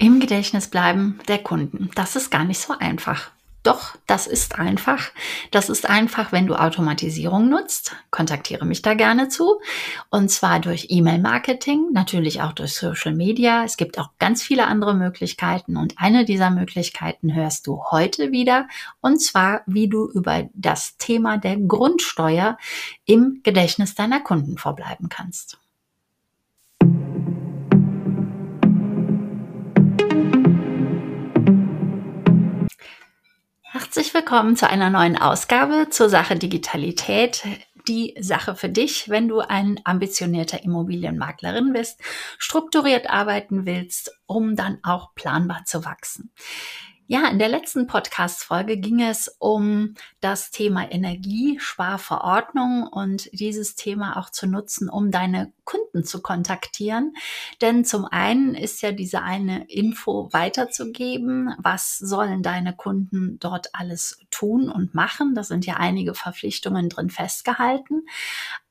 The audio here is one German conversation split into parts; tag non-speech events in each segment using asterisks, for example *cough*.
Im Gedächtnis bleiben der Kunden. Das ist gar nicht so einfach. Doch, das ist einfach. Das ist einfach, wenn du Automatisierung nutzt. Kontaktiere mich da gerne zu. Und zwar durch E-Mail-Marketing, natürlich auch durch Social Media. Es gibt auch ganz viele andere Möglichkeiten. Und eine dieser Möglichkeiten hörst du heute wieder. Und zwar, wie du über das Thema der Grundsteuer im Gedächtnis deiner Kunden verbleiben kannst. Herzlich willkommen zu einer neuen Ausgabe zur Sache Digitalität. Die Sache für dich, wenn du ein ambitionierter Immobilienmaklerin bist, strukturiert arbeiten willst, um dann auch planbar zu wachsen. Ja, in der letzten Podcast-Folge ging es um das Thema Energiesparverordnung und dieses Thema auch zu nutzen, um deine Kunden zu kontaktieren. Denn zum einen ist ja diese eine Info weiterzugeben. Was sollen deine Kunden dort alles tun und machen? Da sind ja einige Verpflichtungen drin festgehalten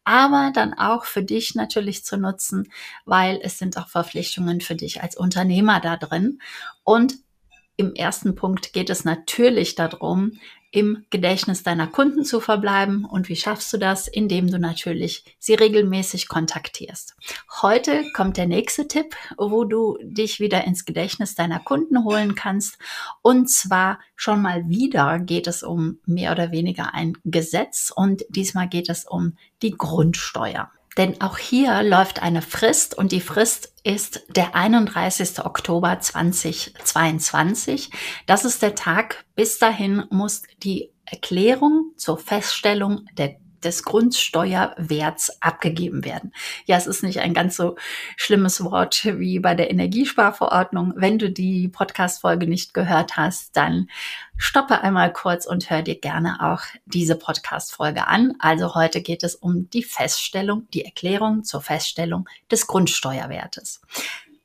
aber dann auch für dich natürlich zu nutzen, weil es sind auch Verpflichtungen für dich als Unternehmer da drin. Und im ersten Punkt geht es natürlich darum, im Gedächtnis deiner Kunden zu verbleiben. Und wie schaffst du das? Indem du natürlich sie regelmäßig kontaktierst. Heute kommt der nächste Tipp, wo du dich wieder ins Gedächtnis deiner Kunden holen kannst. Und zwar schon mal wieder geht es um mehr oder weniger ein Gesetz und diesmal geht es um die Grundsteuer. Denn auch hier läuft eine Frist und die Frist ist der 31. Oktober 2022. Das ist der Tag, bis dahin muss die Erklärung zur Feststellung der des Grundsteuerwerts abgegeben werden. Ja, es ist nicht ein ganz so schlimmes Wort wie bei der Energiesparverordnung. Wenn du die Podcast-Folge nicht gehört hast, dann stoppe einmal kurz und hör dir gerne auch diese Podcast-Folge an. Also heute geht es um die Feststellung, die Erklärung zur Feststellung des Grundsteuerwertes.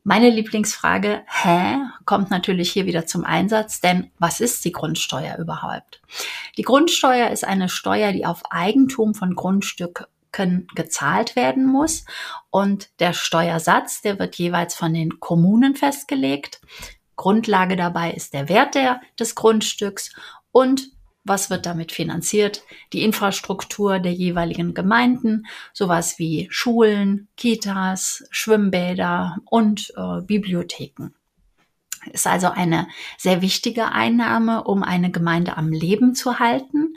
Meine Lieblingsfrage, hä, kommt natürlich hier wieder zum Einsatz, denn was ist die Grundsteuer überhaupt? Die Grundsteuer ist eine Steuer, die auf Eigentum von Grundstücken gezahlt werden muss und der Steuersatz, der wird jeweils von den Kommunen festgelegt. Grundlage dabei ist der Wert der, des Grundstücks und was wird damit finanziert? Die Infrastruktur der jeweiligen Gemeinden, sowas wie Schulen, Kitas, Schwimmbäder und äh, Bibliotheken. Ist also eine sehr wichtige Einnahme, um eine Gemeinde am Leben zu halten.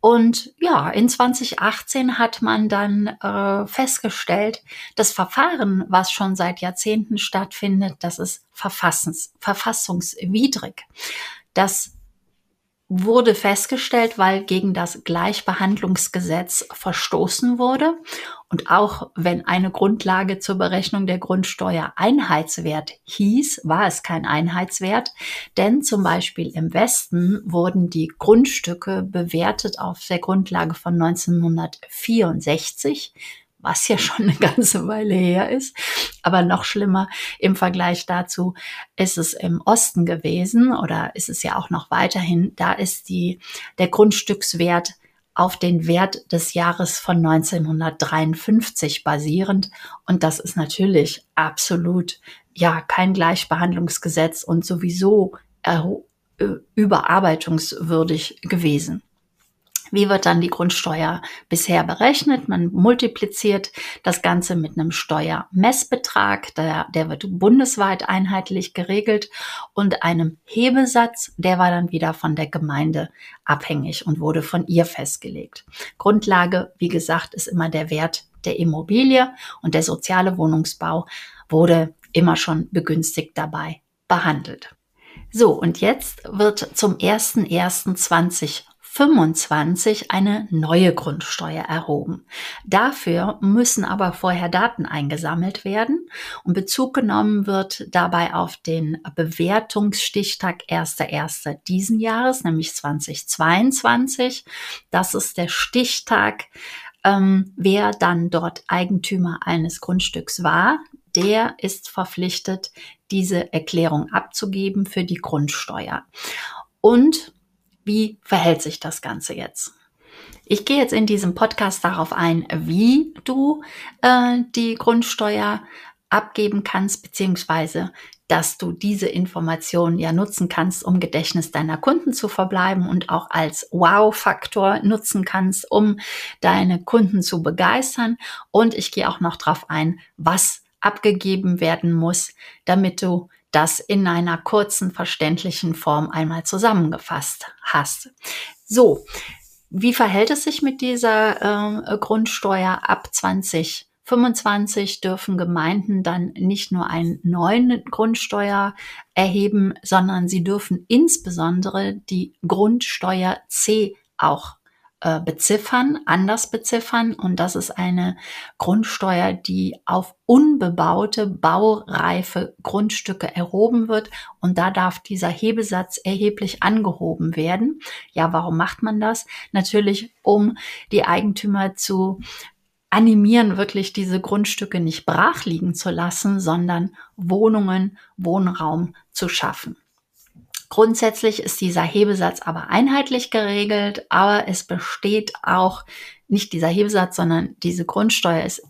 Und ja, in 2018 hat man dann äh, festgestellt, das Verfahren, was schon seit Jahrzehnten stattfindet, das ist verfassungs verfassungswidrig. Das wurde festgestellt, weil gegen das Gleichbehandlungsgesetz verstoßen wurde. Und auch wenn eine Grundlage zur Berechnung der Grundsteuer Einheitswert hieß, war es kein Einheitswert, denn zum Beispiel im Westen wurden die Grundstücke bewertet auf der Grundlage von 1964 was ja schon eine ganze Weile her ist. Aber noch schlimmer im Vergleich dazu ist es im Osten gewesen oder ist es ja auch noch weiterhin. Da ist die, der Grundstückswert auf den Wert des Jahres von 1953 basierend. Und das ist natürlich absolut, ja, kein Gleichbehandlungsgesetz und sowieso äh, überarbeitungswürdig gewesen. Wie wird dann die Grundsteuer bisher berechnet? Man multipliziert das Ganze mit einem Steuermessbetrag, der, der wird bundesweit einheitlich geregelt und einem Hebesatz, der war dann wieder von der Gemeinde abhängig und wurde von ihr festgelegt. Grundlage, wie gesagt, ist immer der Wert der Immobilie und der soziale Wohnungsbau wurde immer schon begünstigt dabei behandelt. So, und jetzt wird zum 01.01.20 25 eine neue Grundsteuer erhoben. Dafür müssen aber vorher Daten eingesammelt werden und Bezug genommen wird dabei auf den Bewertungsstichtag 1.1. diesen Jahres, nämlich 2022. Das ist der Stichtag, ähm, wer dann dort Eigentümer eines Grundstücks war, der ist verpflichtet, diese Erklärung abzugeben für die Grundsteuer. Und wie verhält sich das Ganze jetzt? Ich gehe jetzt in diesem Podcast darauf ein, wie du äh, die Grundsteuer abgeben kannst, beziehungsweise dass du diese Informationen ja nutzen kannst, um Gedächtnis deiner Kunden zu verbleiben und auch als Wow-Faktor nutzen kannst, um deine Kunden zu begeistern. Und ich gehe auch noch darauf ein, was abgegeben werden muss, damit du das in einer kurzen, verständlichen Form einmal zusammengefasst hast. So, wie verhält es sich mit dieser äh, Grundsteuer ab 20? 25 dürfen Gemeinden dann nicht nur einen neuen Grundsteuer erheben, sondern sie dürfen insbesondere die Grundsteuer C auch äh, beziffern, anders beziffern. Und das ist eine Grundsteuer, die auf unbebaute, baureife Grundstücke erhoben wird. Und da darf dieser Hebesatz erheblich angehoben werden. Ja, warum macht man das? Natürlich, um die Eigentümer zu animieren, wirklich diese Grundstücke nicht brach liegen zu lassen, sondern Wohnungen, Wohnraum zu schaffen. Grundsätzlich ist dieser Hebesatz aber einheitlich geregelt, aber es besteht auch nicht dieser Hebesatz, sondern diese Grundsteuer ist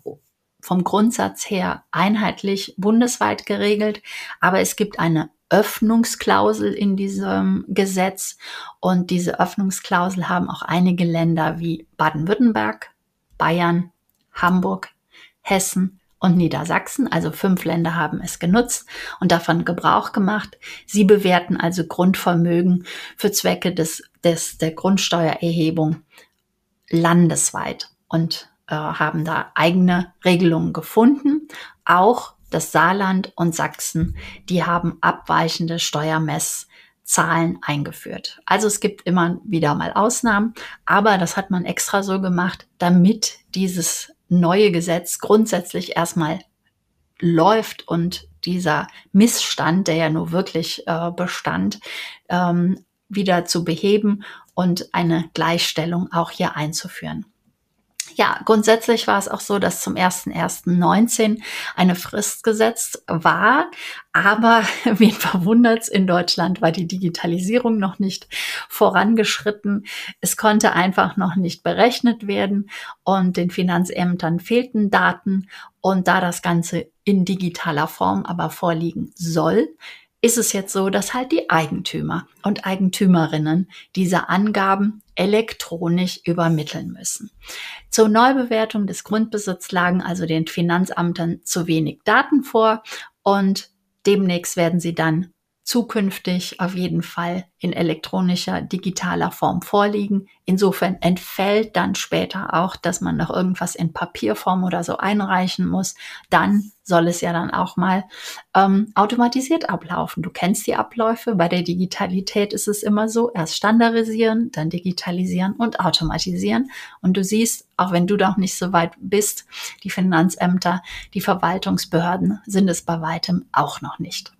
vom Grundsatz her einheitlich bundesweit geregelt, aber es gibt eine Öffnungsklausel in diesem Gesetz und diese Öffnungsklausel haben auch einige Länder wie Baden-Württemberg, Bayern, Hamburg, Hessen und Niedersachsen, also fünf Länder haben es genutzt und davon Gebrauch gemacht. Sie bewerten also Grundvermögen für Zwecke des, des, der Grundsteuererhebung landesweit und äh, haben da eigene Regelungen gefunden. Auch das Saarland und Sachsen, die haben abweichende Steuermesszahlen eingeführt. Also es gibt immer wieder mal Ausnahmen, aber das hat man extra so gemacht, damit dieses neue Gesetz grundsätzlich erstmal läuft und dieser Missstand, der ja nur wirklich äh, bestand, ähm, wieder zu beheben und eine Gleichstellung auch hier einzuführen. Ja, grundsätzlich war es auch so, dass zum 1.1.19 eine Frist gesetzt war. Aber *laughs* wen verwundert's, in Deutschland war die Digitalisierung noch nicht vorangeschritten. Es konnte einfach noch nicht berechnet werden und den Finanzämtern fehlten Daten. Und da das Ganze in digitaler Form aber vorliegen soll, ist es jetzt so, dass halt die Eigentümer und Eigentümerinnen diese Angaben elektronisch übermitteln müssen. Zur Neubewertung des Grundbesitzes lagen also den Finanzamtern zu wenig Daten vor und demnächst werden sie dann zukünftig auf jeden Fall in elektronischer, digitaler Form vorliegen. Insofern entfällt dann später auch, dass man noch irgendwas in Papierform oder so einreichen muss. Dann soll es ja dann auch mal ähm, automatisiert ablaufen. Du kennst die Abläufe. Bei der Digitalität ist es immer so, erst standardisieren, dann digitalisieren und automatisieren. Und du siehst, auch wenn du doch nicht so weit bist, die Finanzämter, die Verwaltungsbehörden sind es bei weitem auch noch nicht.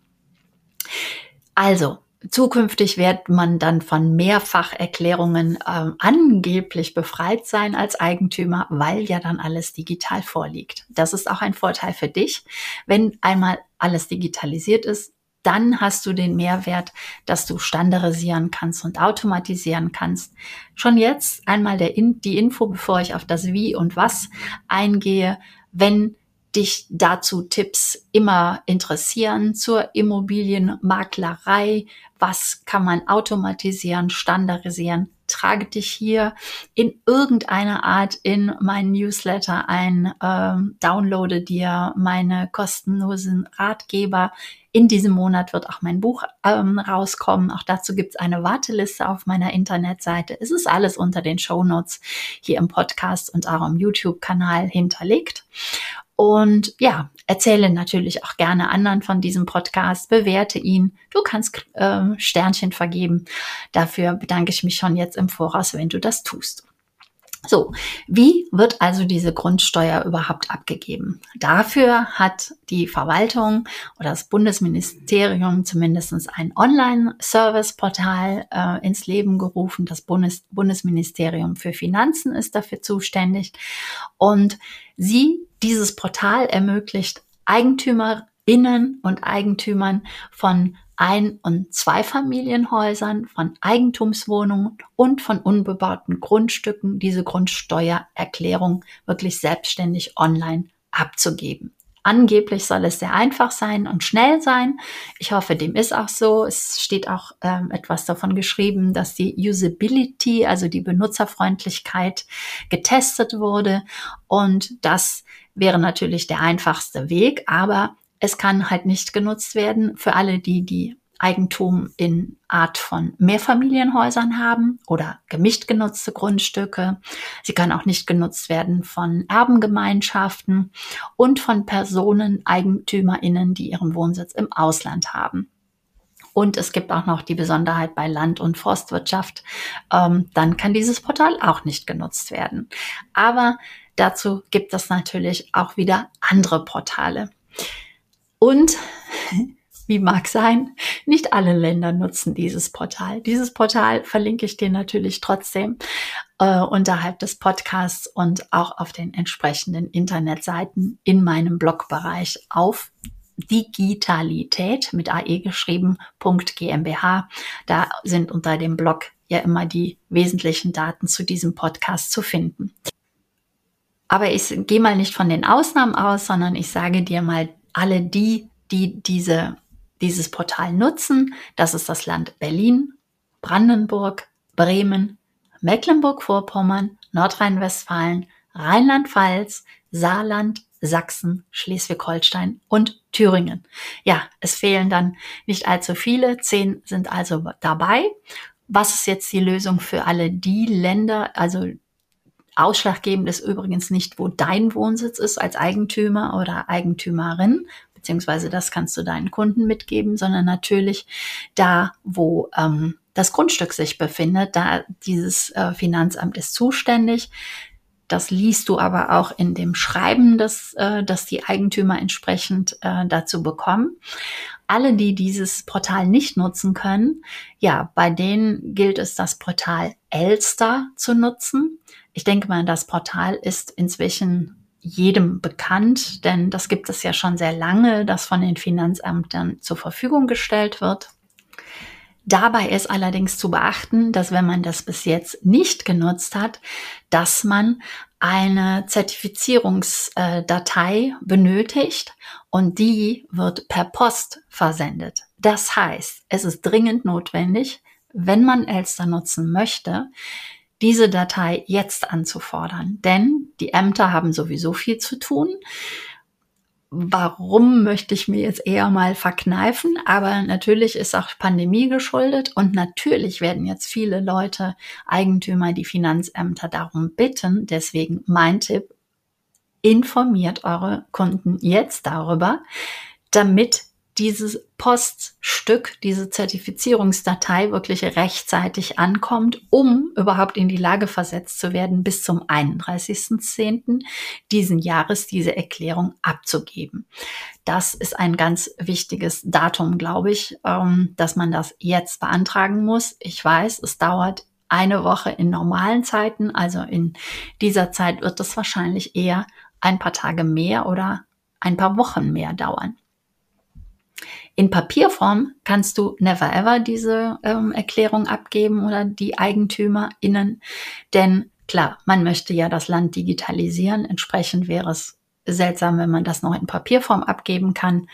Also, Zukünftig wird man dann von Mehrfacherklärungen ähm, angeblich befreit sein als Eigentümer, weil ja dann alles digital vorliegt. Das ist auch ein Vorteil für dich. Wenn einmal alles digitalisiert ist, dann hast du den Mehrwert, dass du standardisieren kannst und automatisieren kannst. Schon jetzt einmal In die Info, bevor ich auf das Wie und Was eingehe. Wenn dich dazu Tipps immer interessieren zur Immobilienmaklerei. Was kann man automatisieren, standardisieren? Trage dich hier in irgendeiner Art in meinen Newsletter ein, ähm, downloade dir meine kostenlosen Ratgeber. In diesem Monat wird auch mein Buch ähm, rauskommen. Auch dazu gibt es eine Warteliste auf meiner Internetseite. Es ist alles unter den Show Notes hier im Podcast und auch im YouTube-Kanal hinterlegt. Und ja, erzähle natürlich auch gerne anderen von diesem Podcast, bewerte ihn. Du kannst äh, Sternchen vergeben. Dafür bedanke ich mich schon jetzt im Voraus, wenn du das tust. So, wie wird also diese Grundsteuer überhaupt abgegeben? Dafür hat die Verwaltung oder das Bundesministerium zumindest ein Online-Service-Portal äh, ins Leben gerufen. Das Bundes Bundesministerium für Finanzen ist dafür zuständig. Und sie dieses Portal ermöglicht Eigentümerinnen und Eigentümern von ein- und Zweifamilienhäusern, von Eigentumswohnungen und von unbebauten Grundstücken diese Grundsteuererklärung wirklich selbstständig online abzugeben. Angeblich soll es sehr einfach sein und schnell sein. Ich hoffe, dem ist auch so. Es steht auch ähm, etwas davon geschrieben, dass die Usability, also die Benutzerfreundlichkeit, getestet wurde. Und das wäre natürlich der einfachste Weg, aber es kann halt nicht genutzt werden für alle die, die Eigentum in Art von Mehrfamilienhäusern haben oder gemischt genutzte Grundstücke. Sie kann auch nicht genutzt werden von Erbengemeinschaften und von Personen, Eigentümerinnen, die ihren Wohnsitz im Ausland haben. Und es gibt auch noch die Besonderheit bei Land- und Forstwirtschaft. Ähm, dann kann dieses Portal auch nicht genutzt werden. Aber dazu gibt es natürlich auch wieder andere Portale. Und wie mag sein, nicht alle Länder nutzen dieses Portal. Dieses Portal verlinke ich dir natürlich trotzdem äh, unterhalb des Podcasts und auch auf den entsprechenden Internetseiten in meinem Blogbereich auf Digitalität mit AE geschrieben, .gmbH. Da sind unter dem Blog ja immer die wesentlichen Daten zu diesem Podcast zu finden. Aber ich gehe mal nicht von den Ausnahmen aus, sondern ich sage dir mal alle die, die diese dieses Portal nutzen. Das ist das Land Berlin, Brandenburg, Bremen, Mecklenburg-Vorpommern, Nordrhein-Westfalen, Rheinland-Pfalz, Saarland, Sachsen, Schleswig-Holstein und Thüringen. Ja, es fehlen dann nicht allzu viele. Zehn sind also dabei. Was ist jetzt die Lösung für alle die Länder? Also ausschlaggebend ist übrigens nicht, wo dein Wohnsitz ist als Eigentümer oder Eigentümerin, beziehungsweise das kannst du deinen Kunden mitgeben, sondern natürlich da, wo ähm, das Grundstück sich befindet, da dieses äh, Finanzamt ist zuständig. Das liest du aber auch in dem Schreiben, das, äh, das die Eigentümer entsprechend äh, dazu bekommen. Alle, die dieses Portal nicht nutzen können, ja, bei denen gilt es, das Portal Elster zu nutzen. Ich denke mal, das Portal ist inzwischen jedem bekannt, denn das gibt es ja schon sehr lange, das von den Finanzämtern zur Verfügung gestellt wird. Dabei ist allerdings zu beachten, dass wenn man das bis jetzt nicht genutzt hat, dass man eine Zertifizierungsdatei benötigt und die wird per Post versendet. Das heißt, es ist dringend notwendig, wenn man Elster nutzen möchte, diese Datei jetzt anzufordern. Denn die Ämter haben sowieso viel zu tun. Warum möchte ich mir jetzt eher mal verkneifen? Aber natürlich ist auch Pandemie geschuldet und natürlich werden jetzt viele Leute, Eigentümer, die Finanzämter darum bitten. Deswegen mein Tipp, informiert eure Kunden jetzt darüber, damit dieses Poststück, diese Zertifizierungsdatei wirklich rechtzeitig ankommt, um überhaupt in die Lage versetzt zu werden, bis zum 31.10. diesen Jahres diese Erklärung abzugeben. Das ist ein ganz wichtiges Datum, glaube ich, ähm, dass man das jetzt beantragen muss. Ich weiß, es dauert eine Woche in normalen Zeiten, also in dieser Zeit wird es wahrscheinlich eher ein paar Tage mehr oder ein paar Wochen mehr dauern. In Papierform kannst du never ever diese ähm, Erklärung abgeben oder die EigentümerInnen, denn klar, man möchte ja das Land digitalisieren. Entsprechend wäre es seltsam, wenn man das noch in Papierform abgeben kann.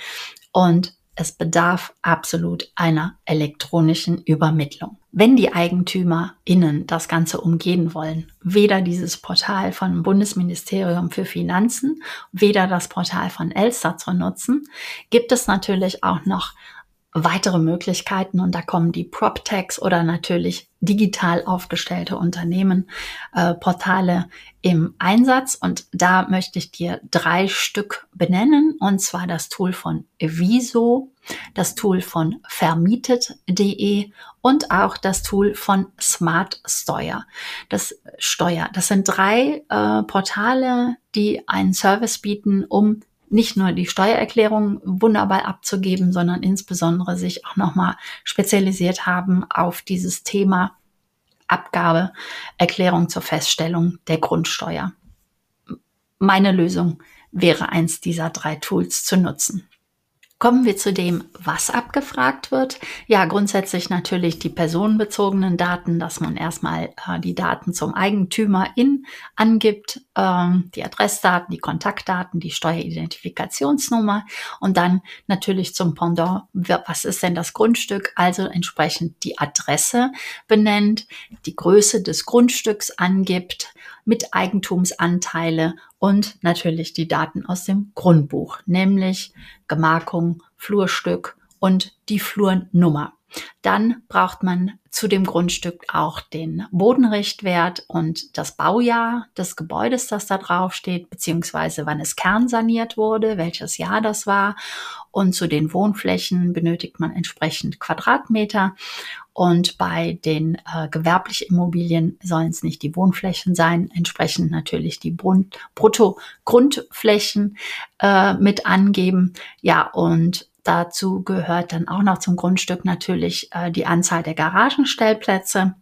Und es bedarf absolut einer elektronischen Übermittlung. Wenn die EigentümerInnen das Ganze umgehen wollen, weder dieses Portal vom Bundesministerium für Finanzen, weder das Portal von Elster zu nutzen, gibt es natürlich auch noch weitere Möglichkeiten und da kommen die PropTechs oder natürlich digital aufgestellte Unternehmen, äh, Portale im Einsatz und da möchte ich dir drei Stück benennen und zwar das Tool von Viso, das Tool von vermietet.de und auch das Tool von Smart Steuer. Das Steuer, das sind drei äh, Portale, die einen Service bieten, um nicht nur die Steuererklärung wunderbar abzugeben, sondern insbesondere sich auch nochmal spezialisiert haben auf dieses Thema Abgabe, Erklärung zur Feststellung der Grundsteuer. Meine Lösung wäre eins dieser drei Tools zu nutzen. Kommen wir zu dem, was abgefragt wird. Ja, grundsätzlich natürlich die personenbezogenen Daten, dass man erstmal äh, die Daten zum Eigentümer in angibt, ähm, die Adressdaten, die Kontaktdaten, die Steueridentifikationsnummer und dann natürlich zum Pendant, was ist denn das Grundstück, also entsprechend die Adresse benennt, die Größe des Grundstücks angibt, mit Eigentumsanteile und natürlich die Daten aus dem Grundbuch, nämlich Gemarkung, Flurstück und die Flurnummer. Dann braucht man zu dem Grundstück auch den Bodenrichtwert und das Baujahr des Gebäudes, das da drauf steht, beziehungsweise wann es kernsaniert wurde, welches Jahr das war. Und zu den Wohnflächen benötigt man entsprechend Quadratmeter. Und bei den äh, gewerblichen Immobilien sollen es nicht die Wohnflächen sein, entsprechend natürlich die Brutto-Grundflächen äh, mit angeben. Ja, und Dazu gehört dann auch noch zum Grundstück natürlich äh, die Anzahl der Garagenstellplätze.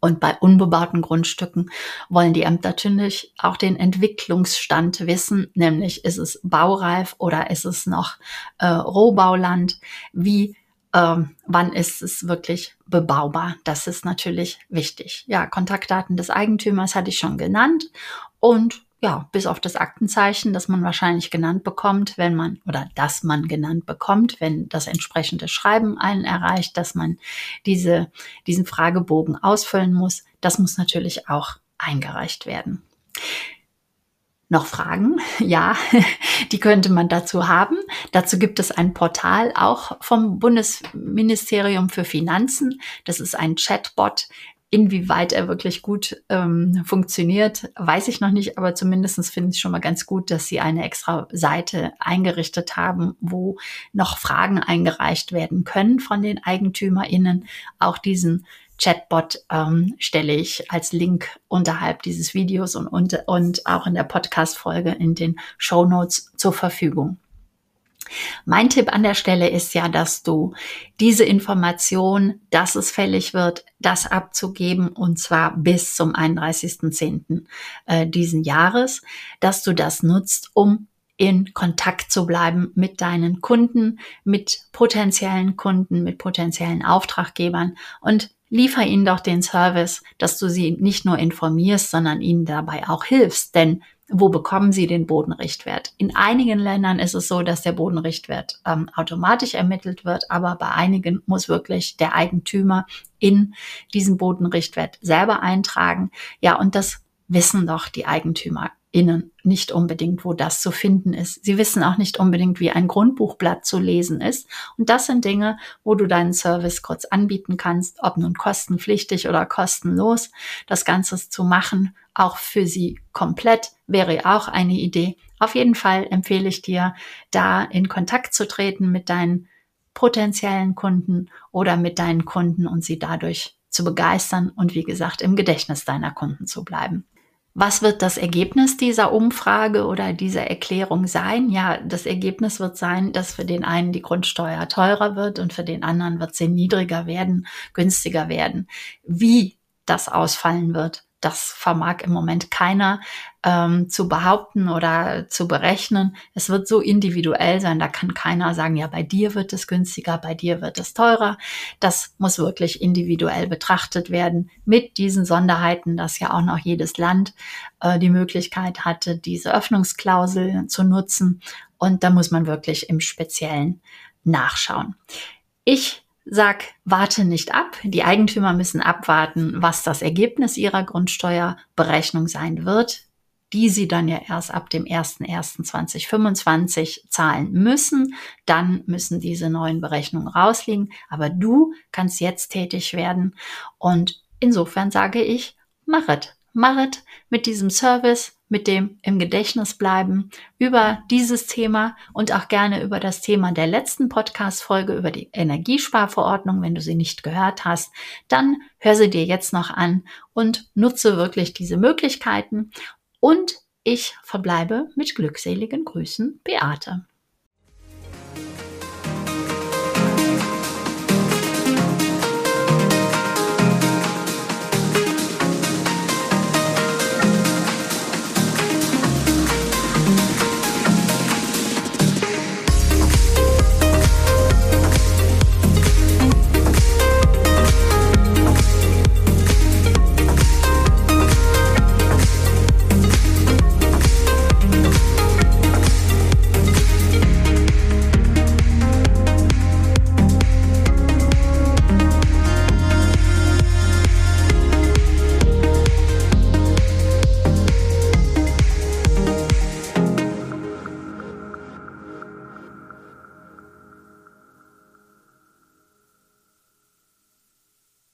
Und bei unbebauten Grundstücken wollen die Ämter natürlich auch den Entwicklungsstand wissen, nämlich ist es baureif oder ist es noch äh, Rohbauland? Wie, ähm, wann ist es wirklich bebaubar? Das ist natürlich wichtig. Ja, Kontaktdaten des Eigentümers hatte ich schon genannt und ja, bis auf das Aktenzeichen, das man wahrscheinlich genannt bekommt, wenn man oder das man genannt bekommt, wenn das entsprechende Schreiben einen erreicht, dass man diese, diesen Fragebogen ausfüllen muss, das muss natürlich auch eingereicht werden. Noch Fragen? *laughs* Ja, *laughs* die könnte man dazu haben. Dazu gibt es ein Portal auch vom Bundesministerium für Finanzen. Das ist ein Chatbot, Inwieweit er wirklich gut ähm, funktioniert, weiß ich noch nicht, aber zumindestens finde ich schon mal ganz gut, dass sie eine extra Seite eingerichtet haben, wo noch Fragen eingereicht werden können von den EigentümerInnen. Auch diesen Chatbot ähm, stelle ich als Link unterhalb dieses Videos und, und, und auch in der Podcast-Folge in den Show Notes zur Verfügung. Mein Tipp an der Stelle ist ja, dass du diese Information, dass es fällig wird, das abzugeben und zwar bis zum 31.10. Äh, diesen Jahres, dass du das nutzt, um in Kontakt zu bleiben mit deinen Kunden, mit potenziellen Kunden, mit potenziellen Auftraggebern und liefer ihnen doch den Service, dass du sie nicht nur informierst, sondern ihnen dabei auch hilfst. Denn wo bekommen Sie den Bodenrichtwert? In einigen Ländern ist es so, dass der Bodenrichtwert ähm, automatisch ermittelt wird, aber bei einigen muss wirklich der Eigentümer in diesen Bodenrichtwert selber eintragen. Ja, und das wissen doch die Eigentümer innen nicht unbedingt, wo das zu finden ist. Sie wissen auch nicht unbedingt, wie ein Grundbuchblatt zu lesen ist. Und das sind Dinge, wo du deinen Service kurz anbieten kannst, ob nun kostenpflichtig oder kostenlos. Das Ganze zu machen, auch für sie komplett, wäre auch eine Idee. Auf jeden Fall empfehle ich dir, da in Kontakt zu treten mit deinen potenziellen Kunden oder mit deinen Kunden und sie dadurch zu begeistern und wie gesagt im Gedächtnis deiner Kunden zu bleiben. Was wird das Ergebnis dieser Umfrage oder dieser Erklärung sein? Ja, das Ergebnis wird sein, dass für den einen die Grundsteuer teurer wird und für den anderen wird sie niedriger werden, günstiger werden. Wie das ausfallen wird, das vermag im Moment keiner ähm, zu behaupten oder zu berechnen. Es wird so individuell sein, da kann keiner sagen, ja, bei dir wird es günstiger, bei dir wird es teurer. Das muss wirklich individuell betrachtet werden mit diesen Sonderheiten, dass ja auch noch jedes Land äh, die Möglichkeit hatte, diese Öffnungsklausel zu nutzen. Und da muss man wirklich im Speziellen nachschauen. Ich sag, warte nicht ab. Die Eigentümer müssen abwarten, was das Ergebnis ihrer Grundsteuerberechnung sein wird, die sie dann ja erst ab dem 01.01.2025 zahlen müssen. Dann müssen diese neuen Berechnungen rausliegen. Aber du kannst jetzt tätig werden. Und insofern sage ich, machet. Machet mit diesem Service, mit dem im Gedächtnis bleiben über dieses Thema und auch gerne über das Thema der letzten Podcast-Folge über die Energiesparverordnung. Wenn du sie nicht gehört hast, dann hör sie dir jetzt noch an und nutze wirklich diese Möglichkeiten. Und ich verbleibe mit glückseligen Grüßen, Beate.